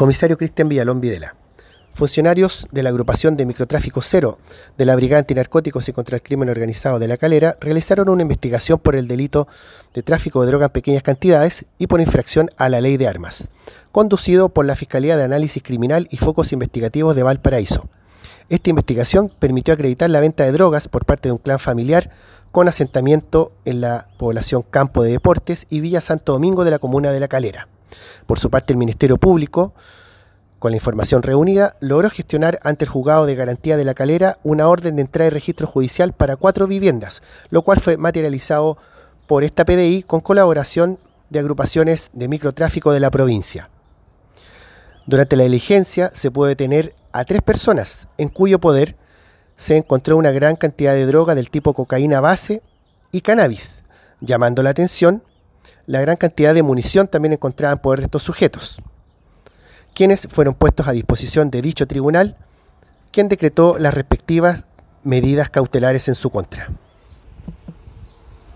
Comisario Cristian Villalón Videla. Funcionarios de la agrupación de microtráfico cero de la Brigada Antinarcóticos y contra el Crimen Organizado de La Calera realizaron una investigación por el delito de tráfico de droga en pequeñas cantidades y por infracción a la ley de armas, conducido por la Fiscalía de Análisis Criminal y Focos Investigativos de Valparaíso. Esta investigación permitió acreditar la venta de drogas por parte de un clan familiar con asentamiento en la población Campo de Deportes y Villa Santo Domingo de la comuna de La Calera. Por su parte, el Ministerio Público con la información reunida, logró gestionar ante el juzgado de garantía de la calera una orden de entrada y registro judicial para cuatro viviendas, lo cual fue materializado por esta PDI con colaboración de agrupaciones de microtráfico de la provincia. Durante la diligencia se puede detener a tres personas en cuyo poder se encontró una gran cantidad de droga del tipo cocaína base y cannabis, llamando la atención la gran cantidad de munición también encontrada en poder de estos sujetos quienes fueron puestos a disposición de dicho tribunal, quien decretó las respectivas medidas cautelares en su contra.